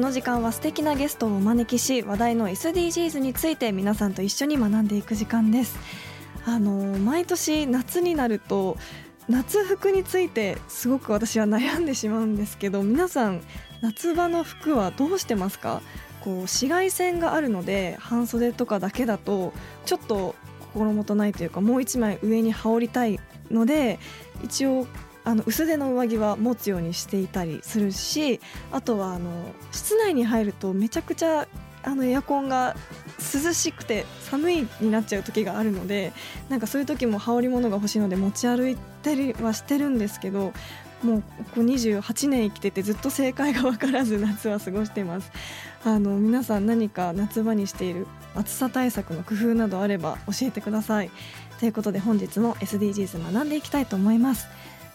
この時間は素敵なゲストをお招きし話題の SDGs について皆さんと一緒に学んでいく時間です。あの毎年夏になると夏服についてすごく私は悩んでしまうんですけど皆さん夏場の服はどうしてますか？こう紫外線があるので半袖とかだけだとちょっと心もとないというかもう一枚上に羽織りたいので一応あの薄手の上着は持つようにしていたりするしあとはあの室内に入るとめちゃくちゃあのエアコンが涼しくて寒いになっちゃう時があるのでなんかそういう時も羽織物が欲しいので持ち歩いたりはしてるんですけどもうここ28年生きててずっと正解が分からず 夏は過ごしています。あの皆さん何か夏場にしている暑さ対策の工夫などあれば教えてください。ということで本日も SDGs 学んでいきたいと思います。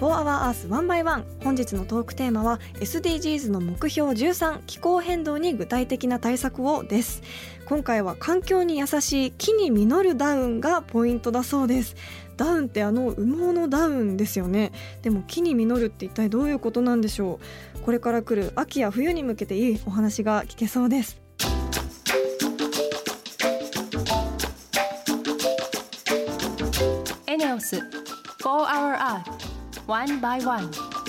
4 Hour Earth 1 by 1本日のトークテーマは SDGs の目標13気候変動に具体的な対策をです。今回は環境に優しい木に実るダウンがポイントだそうです。ダウンってあの羽毛のダウンですよね。でも木に実るって一体どういうことなんでしょう。これから来る秋や冬に向けていいお話が聞けそうです。ENEOS 4 Hour Earth One by One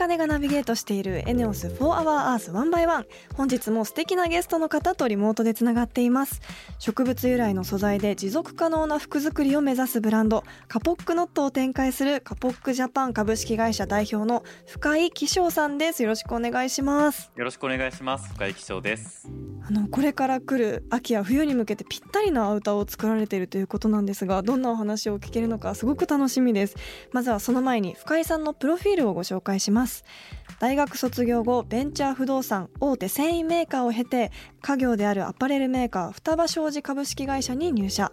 堀田茜がナビゲートしているエネオス4 Hour Earth 1 by 1本日も素敵なゲストの方とリモートでつながっています。植物由来の素材で持続可能な服作りを目指すブランドカポックノットを展開するカポックジャパン株式会社代表の深井紀章さんです。よろしくお願いします。よろしくお願いします。深井気象です。あのこれから来る秋や冬に向けてぴったりなアウターを作られているということなんですがどんなお話を聞けるのかすごく楽しみです。まずはその前に深井さんのプロフィールをご紹介します大学卒業後ベンチャー不動産大手繊維メーカーを経て家業であるアパレルメーカー双葉商事株式会社に入社。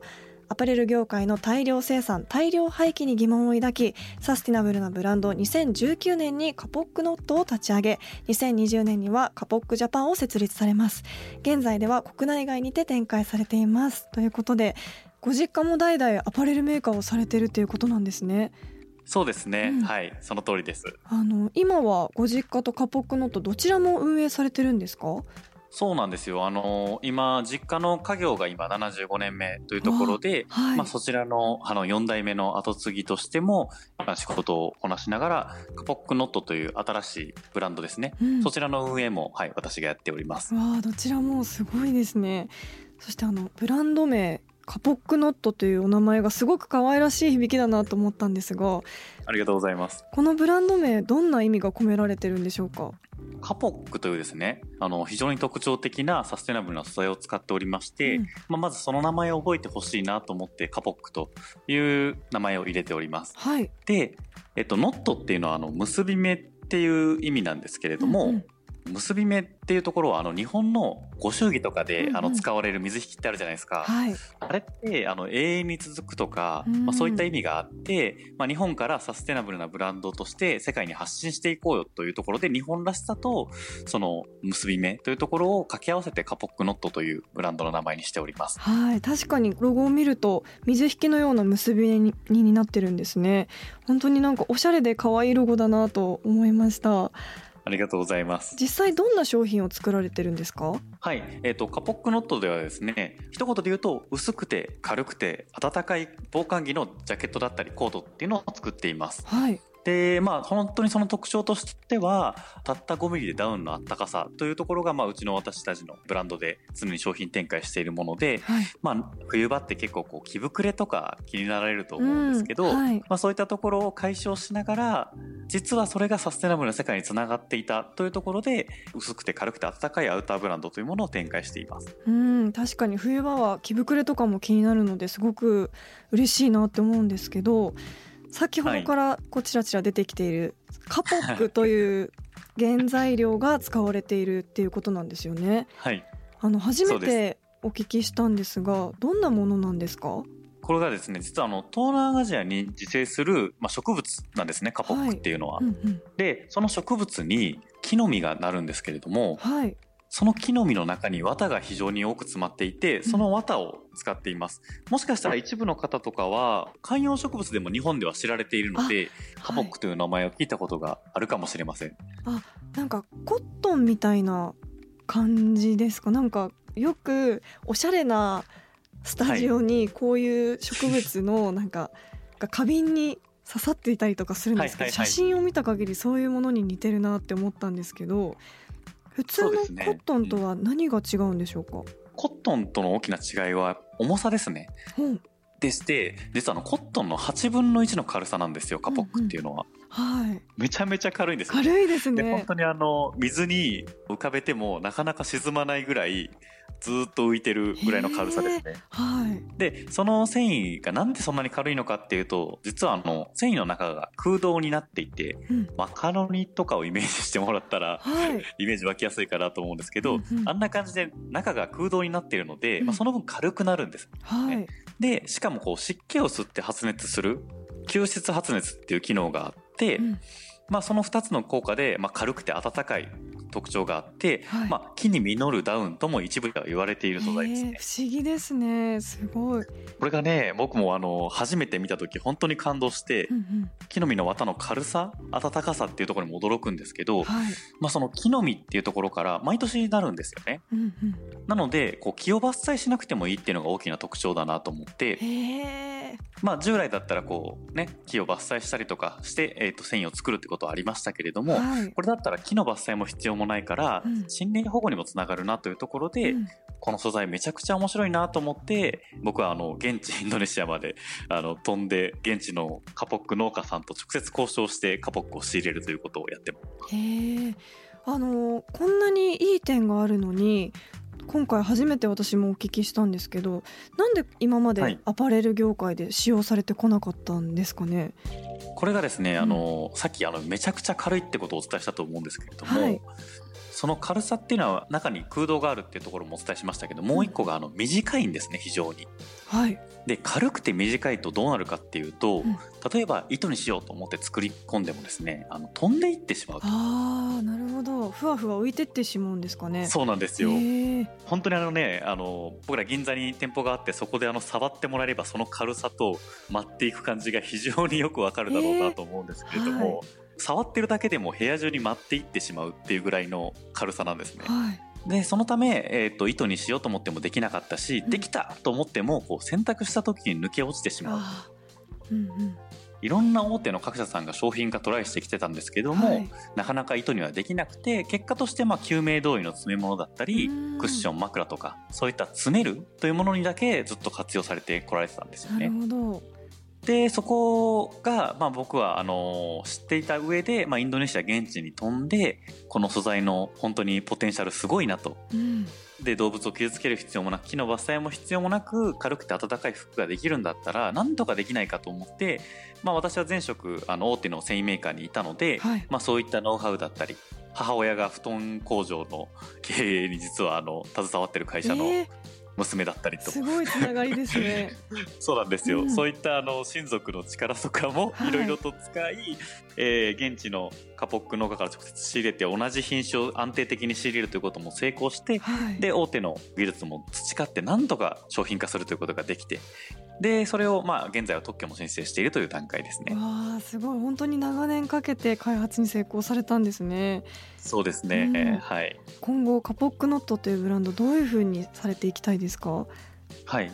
アパレル業界の大量生産大量廃棄に疑問を抱きサスティナブルなブランド2019年にカポックノットを立ち上げ2020年にはカポックジャパンを設立されます。現在では国内外にて展開されています。ということでご実家も代々アパレルメーカーをされてるということなんですね。そうですね。うんはい、その通りです。あの今はご実家とカポックノットどちらも運営されてるんですか？そうなんですよ。あの今実家の家業が今75年目というところで、はい、まあそちらのあの4代目の後継ぎとしてもまあ仕事をこなしながらカポックノットという新しいブランドですね。うんそちらの運営もはい私がやっております。わあどちらもすごいですねそしてあのブランド名カポックノットというお名前がすごく可愛らしい響きだなと思ったんですがありがとうございます。このブランド名どんな意味が込められてるんでしょうか？カポックというですね、あの非常に特徴的なサステナブルな素材を使っておりまして、うんまあ、まずその名前を覚えてほしいなと思ってカポックという名前を入れております。はいで、えっと、ノットっていうのはあの結び目っていう意味なんですけれども、うんうん結び目っていうところはあの日本のご祝儀とかで、うんうん。あの使われる水引ってあるじゃないですか。はい。あれってあの永遠に続くとか、うんまあ、そういった意味があって、まあ、日本からサステナブルなブランドとして世界に発信していこうよというところで日本らしさとその結び目というところを掛け合わせてカポックノットというブランドの名前にしております。はい。確かにロゴを見ると水引のような結び目にになってるんですね。本当になんかおしゃれで可愛いロゴだなと思いましたありがとうございます。実際どんな商品を作られてるんですか？はい、えっ、とカポックノットではですね、一言で言うと薄くて軽くて暖かい防寒着のジャケットだったりコートっていうのを作っています。はいで、まあ本当にその特徴としては、たった5ミリでダウンのあったかさというところが、まあうちの私たちのブランドで常に商品展開しているもので、はい。まあ冬場って結構こう着膨れとか気になられると思うんですけど、うん。はい。まあそういったところを解消しながら、実はそれがサステナブルな世界につながっていたというところで、薄くて軽くて暖かいアウターブランドというものを展開しています。うん確かに冬場は着膨れとかも気になるのですごく嬉しいなって思うんですけど先ほどからこちらちら出てきているカポックという原材料が使われているっていうことなんですよね。はい。あの初めてお聞きしたんですがどんなものなんですか？これがですね、実はあの、東南アジアに自生する、まあ、植物なんですね、カポックっていうのは。うんうんで、その植物に木の実がなるんですけれども、はいその木の実の中に綿が非常に多く詰まっていて、その綿を使っています。もしかしたら一部の方とかは、観葉植物でも日本では知られているので、カポックという名前を聞いたことがあるかもしれません。なんかコットンみたいな感じですか？なんかよくおしゃれなスタジオにこういう植物のなんかが花瓶に刺さっていたりとかするんですけど、写真を見た限りそういうものに似てるなって思ったんですけど普通のコットンとは何が違うんでしょうか、コットンとの大きな違いは重さですね。うんでして、実はあのコットンの8分の1の軽さなんですよ、カポックっていうのは。はいめちゃめちゃ軽いんですよ。軽いですで本ね当にあの水に浮かべてもなかなか沈まないぐらいずーっと浮いてるぐらいの軽さですね。はい。でその繊維がなんでそんなに軽いのかっていうと実はあの繊維の中が空洞になっていてうん。マカロニとかをイメージしてもらったらはい。イメージ湧きやすいかなと思うんですけど、うんうん。あんな感じで中が空洞になっているので、うん。まあ、その分軽くなるんです。はい。でしかもこう湿気を吸って発熱する吸湿発熱っていう機能があって、うんまあ、その2つの効果で、まあ、軽くて暖かい特徴があって、はい。まあ、木に実るダウンとも一部では言われている素材ですね。不思議ですね。すごい、これがね僕もあの初めて見た時本当に感動して、うんうん。木の実の綿の軽さ暖かさっていうところにも驚くんですけど、はい。まあ、その木の実っていうところから毎年なるんですよね。うんうん。なのでこう木を伐採しなくてもいいっていうのが大きな特徴だなと思って、まあ、従来だったらこうね木を伐採したりとかして、えー、と繊維を作るってことはありましたけれども、はい。これだったら木の伐採も必要もないから、うん。森林保護にもつながるなというところで、うん。この素材めちゃくちゃ面白いなと思って僕はあの現地インドネシアまであの飛んで現地のカポック農家さんと直接交渉してカポックを仕入れるということをやってます。へえあのこんなにいい点があるのに今回初めて私もお聞きしたんですけどなんで今まはい。でアパレル業界で使用されてこなかったんですかね、これがですね、うんあのさっきあのめちゃくちゃ軽いってことをお伝えしたと思うんですけれども、はいその軽さっていうのは中に空洞があるっていうところもお伝えしましたけどもう一個があの短いんですね非常に。はいで軽くて短いとどうなるかっていうと、うん例えば糸にしようと思って作り込んでもですねあの飛んでいってしまうと。あーなるほどふわふわ浮いてってしまうんですかねそうなんですよ。本当にあのねあの僕ら銀座に店舗があってそこであの触ってもらえればその軽さと舞っていく感じが非常によくわかるだろうなと思うんですけれども、触ってるだけでも部屋中に舞っていってしまうっていうぐらいの軽さなんですね。はい。でそのため、えー、と糸にしようと思ってもできなかったし、うん。できたと思ってもこう選択した時に抜け落ちてしまう。うんうん。いろんな大手の各社さんが商品化トライしてきてたんですけども、はい。なかなか糸にはできなくて結果としてまあ救命胴衣の詰め物だったりうん。クッション枕とかそういった詰めるというものにだけずっと活用されてこられてたんですよなるね。ほどでそこが、まあ、僕はあの知っていた上で、まあ、インドネシア現地に飛んでこの素材の本当にポテンシャルすごいなと。うん。で動物を傷つける必要もなく木の伐採も必要もなく軽くて暖かい服ができるんだったら何とかできないかと思って、まあ、私は前職あの大手の繊維メーカーにいたので、はい。まあ、そういったノウハウだったり母親が布団工場の経営に実はあの携わってる会社のえー娘だったりとすごいつながりですね。そうなんですよ、うんそういったあの親族の力とかもはいいろいろと使い、えー現地のカポック農家から直接仕入れて同じ品種を安定的に仕入れるということも成功してはい。で大手の技術も培ってなんとか商品化するということができてでそれをまあ現在は特許も申請しているという段階ですね。わあすごい本当に長年かけて開発に成功されたんですね。そうですね、うんはい今後カポックノットというブランドどういう風にされていきたいですか？はい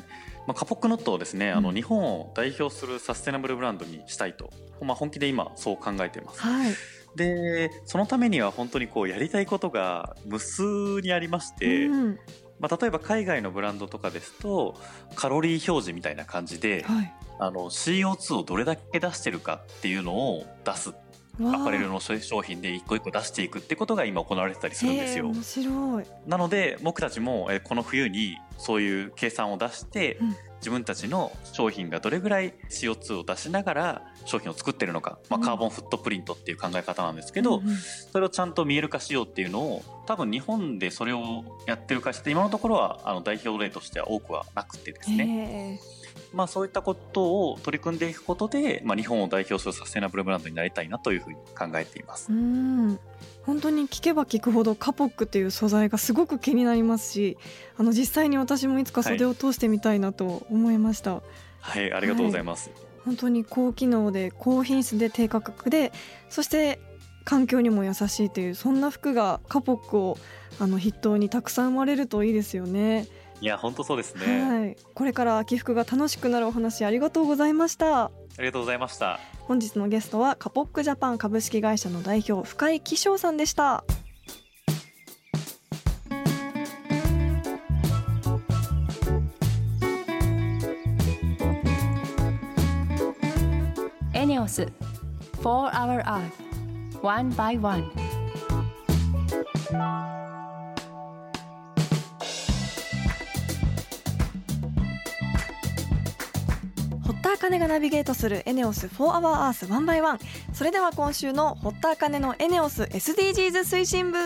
まあ、カポックノットをですね、あうんの日本を代表するサステナブルブランドにしたいと、まあ、本気で今そう考えています。はい。でそのためには本当にこうやりたいことが無数にありまして、うんまあ、例えば海外のブランドとかですとカロリー表示みたいな感じではい。あの CO2 をどれだけ出してるかっていうのを出すアパレルの商品で一個一個出していくってことが今行われてたりするんですよ。へー面白い。なので僕たちもえーこの冬にそういう計算を出して、うん自分たちの商品がどれぐらい CO2 を出しながら商品を作ってるのか、まあ、うんカーボンフットプリントっていう考え方なんですけど、うんうんそれをちゃんと見える化しようっていうのを多分日本でそれをやってる会社って今のところはあの代表例としては多くはなくてですね、へまあ、そういったことを取り組んでいくことで、まあ、日本を代表するサステナブルブランドになりたいなというふうに考えていますー。うん。本当に聞けば聞くほどカポックという素材がすごく気になりますし、あの実際に私もいつか袖を通してみたいなと思いました。はい、ありがとうございます。本当に高機能で高品質で低価格でそして環境にも優しいというそんな服がカポックをあの筆頭にたくさん生まれるといいですよね。いや本当そうですね、はい。これから秋服が楽しくなるお話ありがとうございました。ありがとうございました。本日のゲストはカポックジャパン株式会社の代表深井紀章さんでした。エネオス。For Our Earth One by One. 堀田茜がナビゲートするエネオス4 Hour Earth One by One それでは今週の堀田茜のエネオス SDGs 推進部よ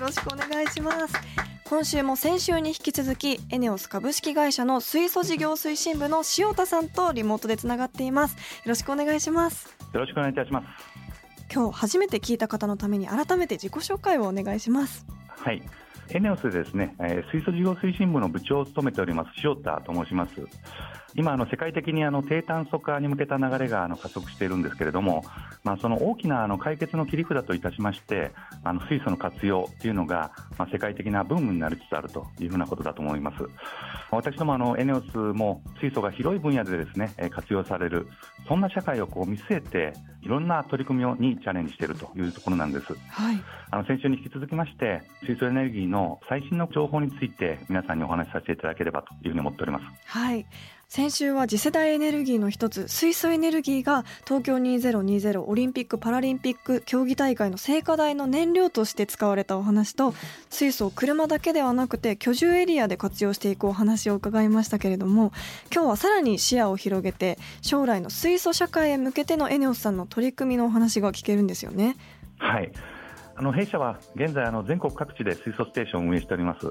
ろしくお願いします。今週も先週に引き続きエネオス株式会社の水素事業推進部の塩田さんとリモートでつながっていますよろしくお願いしますよろしくお願いいたします。今日初めて聞いた方のために改めて自己紹介をお願いしますはい。エネオスでですね、えー水素事業推進部の部長を務めております塩田と申します。今あの世界的にあの低炭素化に向けた流れがあの加速しているんですけれども、まあその大きなあの解決の切り札といたしまして、あの水素の活用というのがまあ世界的なブームになりつつあるというふうなことだと思います。私どもあのエネオスも水素が広い分野でですねえー活用されるそんな社会をこう見据えていろんな取り組みをにチャレンジしているというところなんです。はいあの先週に引き続きまして水素エネルギーの最新の情報について皆さんにお話しさせていただければというふうに思っております。はい先週は次世代エネルギーの一つ水素エネルギーが東京2020オリンピック・パラリンピック競技大会の聖火台の燃料として使われたお話と水素を車だけではなくて居住エリアで活用していくお話を伺いましたけれども今日はさらに視野を広げて将来の水素社会へ向けてのエネオスさんの取り組みのお話が聞けるんですよね。はいあの弊社は現在あの全国各地で水素ステーションを運営しております。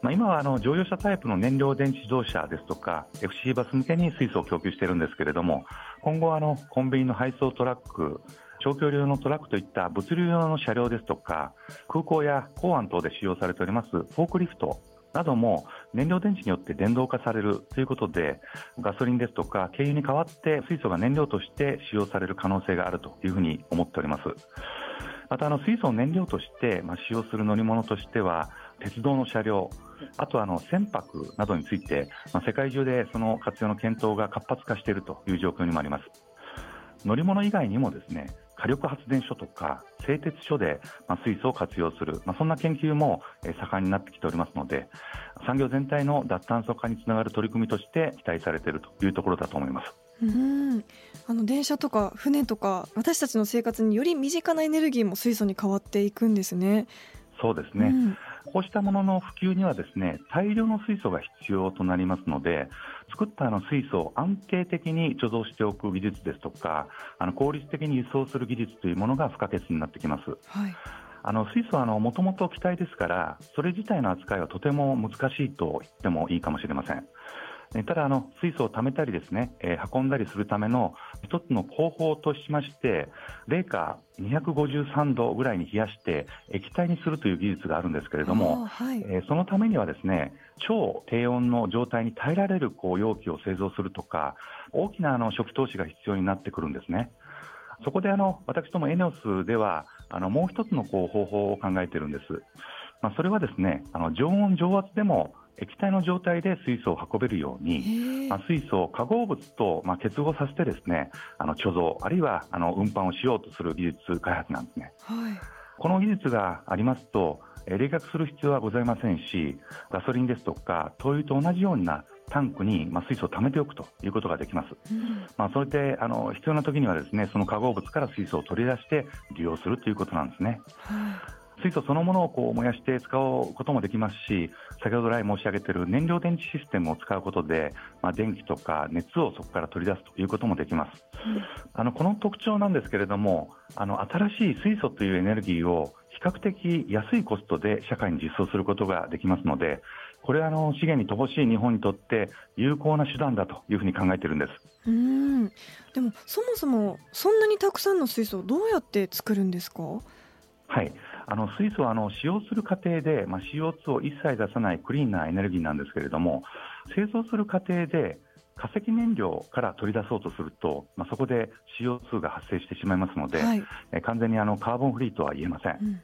まあ、今はあの乗用車タイプの燃料電池自動車ですとか FC バス向けに水素を供給しているんですけれども今後あのコンビニの配送トラック長距離用のトラックといった物流用の車両ですとか空港や港湾等で使用されておりますフォークリフトなども燃料電池によって電動化されるということでガソリンですとか軽油に代わって水素が燃料として使用される可能性があるというふうに思っております。またあの水素を燃料として、まあ、使用する乗り物としては鉄道の車両あとあの船舶などについて、まあ、世界中でその活用の検討が活発化しているという状況にもあります。乗り物以外にもですね火力発電所とか製鉄所で、まあ、水素を活用する、まあ、そんな研究も盛んになってきておりますので産業全体の脱炭素化につながる取り組みとして期待されているというところだと思います。うん。あの電車とか船とか私たちの生活により身近なエネルギーも水素に変わっていくんですね。そうですね、うん。こうしたものの普及にはですね大量の水素が必要となりますので作ったあの水素を安定的に貯蔵しておく技術ですとかあの効率的に輸送する技術というものが不可欠になってきます。はい。あの水素はもともと気体ですからそれ自体の扱いはとても難しいと言ってもいいかもしれません。ただあの、水素を貯めたりですね、えー、運んだりするための一つの方法としまして、零下253度ぐらいに冷やして液体にするという技術があるんですけれども、そのためにはですね、超低温の状態に耐えられるこう容器を製造するとか、大きなあの初期投資が必要になってくるんですね。そこであの私どもエネオスではあのもう一つのこう方法を考えているんです。まあ、それはですねあの常温常圧でも液体の状態で水素を運べるように、まあ、水素を化合物と、まあ、結合させてですねあの貯蔵あるいはあの運搬をしようとする技術開発なんですね。はい、この技術がありますと冷却する必要はございませんしガソリンですとか灯油と同じようなタンクに、まあ、水素を貯めておくということができます。うん、まあ、それであの必要な時にはですねその化合物から水素を取り出して利用するということなんですね。はい水素そのものをこう燃やして使うこともできますし先ほど来申し上げている燃料電池システムを使うことで、まあ、電気とか熱をそこから取り出すということもできます、うん、あのこの特徴なんですけれどもあの新しい水素というエネルギーを比較的安いコストで社会に実装することができますのでこれはあの資源に乏しい日本にとって有効な手段だというふうに考えているんです。うん。でもそもそもそんなにたくさんの水素をどうやって作るんですか？はいあの水素はあの使用する過程で、まあ、CO2 を一切出さないクリーンなエネルギーなんですけれども製造する過程で化石燃料から取り出そうとすると、まあ、そこで CO2 が発生してしまいますので、はい、え完全にあのカーボンフリーとは言えません。うん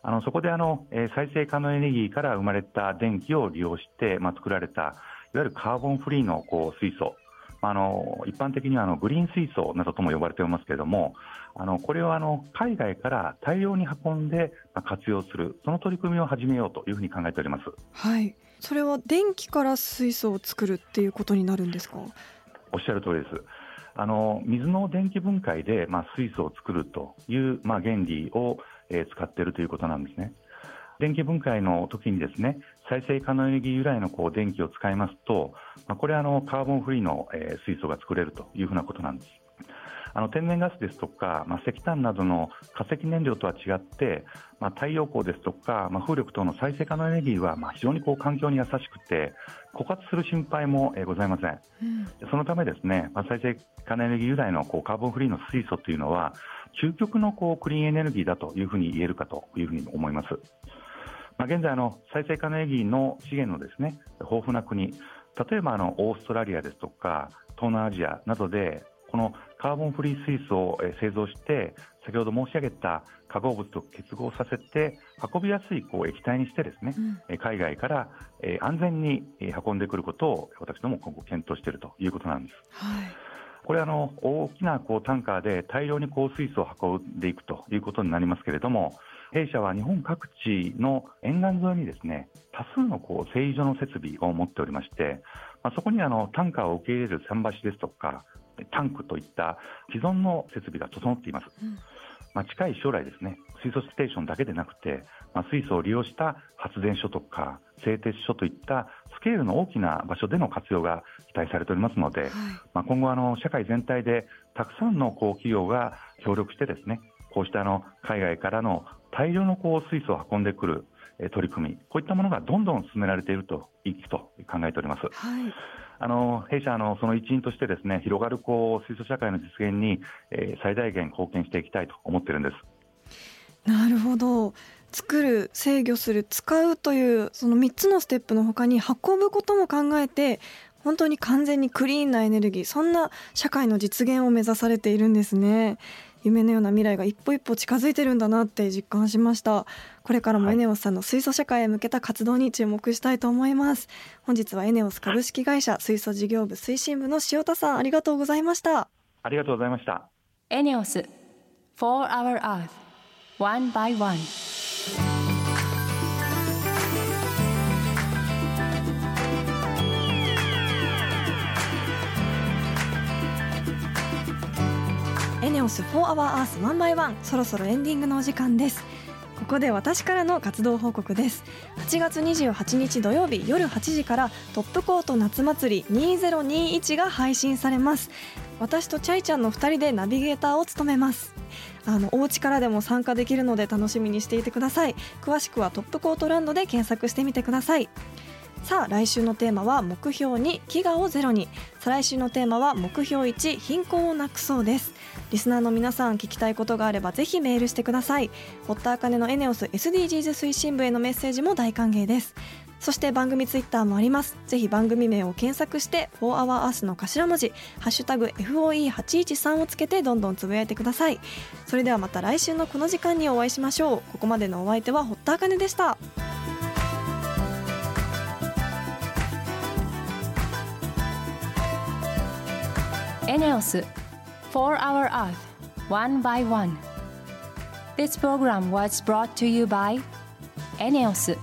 あのそこであの、え再生可能エネルギーから生まれた電気を利用して、まあ、作られたいわゆるカーボンフリーのこう水素あの一般的にはあのグリーン水素などとも呼ばれていますけれどもあのこれをあの海外から大量に運んで活用するその取り組みを始めようというふうに考えております。はいそれは電気から水素を作るっていうことになるんですか？おっしゃる通りです。あの水の電気分解で、まあ、水素を作るという、まあ、原理を、えー、使っているということなんですね。電気分解の時にですね再生可能エネルギー由来のこう電気を使いますと、まあ、これはあのカーボンフリーの、えー、水素が作れるというふうなことなんです。あの天然ガスですとか、まあ、石炭などの化石燃料とは違って、まあ、太陽光ですとか、まあ、風力等の再生可能エネルギーは、まあ、非常にこう環境に優しくて枯渇する心配も、えー、ございません、うん、そのためですね、まあ、再生可能エネルギー由来のこうカーボンフリーの水素というのは究極のこうクリーンエネルギーだというふうに言えるかというふうに思います。まあ、現在の再生可能エネルギーの資源のですね豊富な国例えばあのオーストラリアですとか東南アジアなどでこのカーボンフリー水素を製造して先ほど申し上げた化合物と結合させて運びやすいこう液体にしてですね、うん、海外から安全に運んでくることを私ども今後検討しているということなんです。はいこれはあの大きなこうタンカーで大量にこう水素を運んでいくということになりますけれども弊社は日本各地の沿岸沿いにですね多数のこう製油所の設備を持っておりまして、まあ、そこにあのタンカーを受け入れる桟橋ですとかタンクといった既存の設備が整っています。うんまあ、近い将来ですね水素ステーションだけでなくて、まあ、水素を利用した発電所とか製鉄所といったスケールの大きな場所での活用が期待されておりますので、はい、まあ、今後あの社会全体でたくさんのこう企業が協力してですねこうしたあの海外からの大量のこう水素を運んでくる取り組み、こういったものがどんどん進められているといくと考えております。はいあの弊社のその一員としてですね広がるこう水素社会の実現に、えー、最大限貢献していきたいと思っているんです。なるほど作る制御する使うというその3つのステップのほかに運ぶことも考えて本当に完全にクリーンなエネルギーそんな社会の実現を目指されているんですね。夢のような未来が一歩一歩近づいてるんだなって実感しました。これからもエネオスさんの水素社会へ向けた活動に注目したいと思います。本日はエネオス株式会社水素事業部推進部の塩田さんありがとうございました。ありがとうございました。エネオス For Our Earth One by One エネオス4 Hour Earth 1 by 1そろそろエンディングのお時間です。ここで私からの活動報告です。8月28日土曜日夜8時からトップコート夏祭り2021が配信されます。私とチャイちゃんの2人でナビゲーターを務めます。あのお家からでも参加できるので楽しみにしていてください。詳しくはトップコートランドで検索してみてください。さあ来週のテーマは目標2飢餓をゼロに。再来週のテーマは目標1貧困をなくそうです。リスナーの皆さん聞きたいことがあればぜひメールしてください。堀田茜のエネオス SDGs 推進部へのメッセージも大歓迎です。そして番組ツイッターもあります。ぜひ番組名を検索して「4HourEarth」の頭文字「ハッシュタグ #FOE813」をつけてどんどんつぶやいてください。それではまた来週のこの時間にお会いしましょう。ここまでのお相手は堀田茜でした。エネオス4 Hour Earth One by One This program was brought to you by エネオス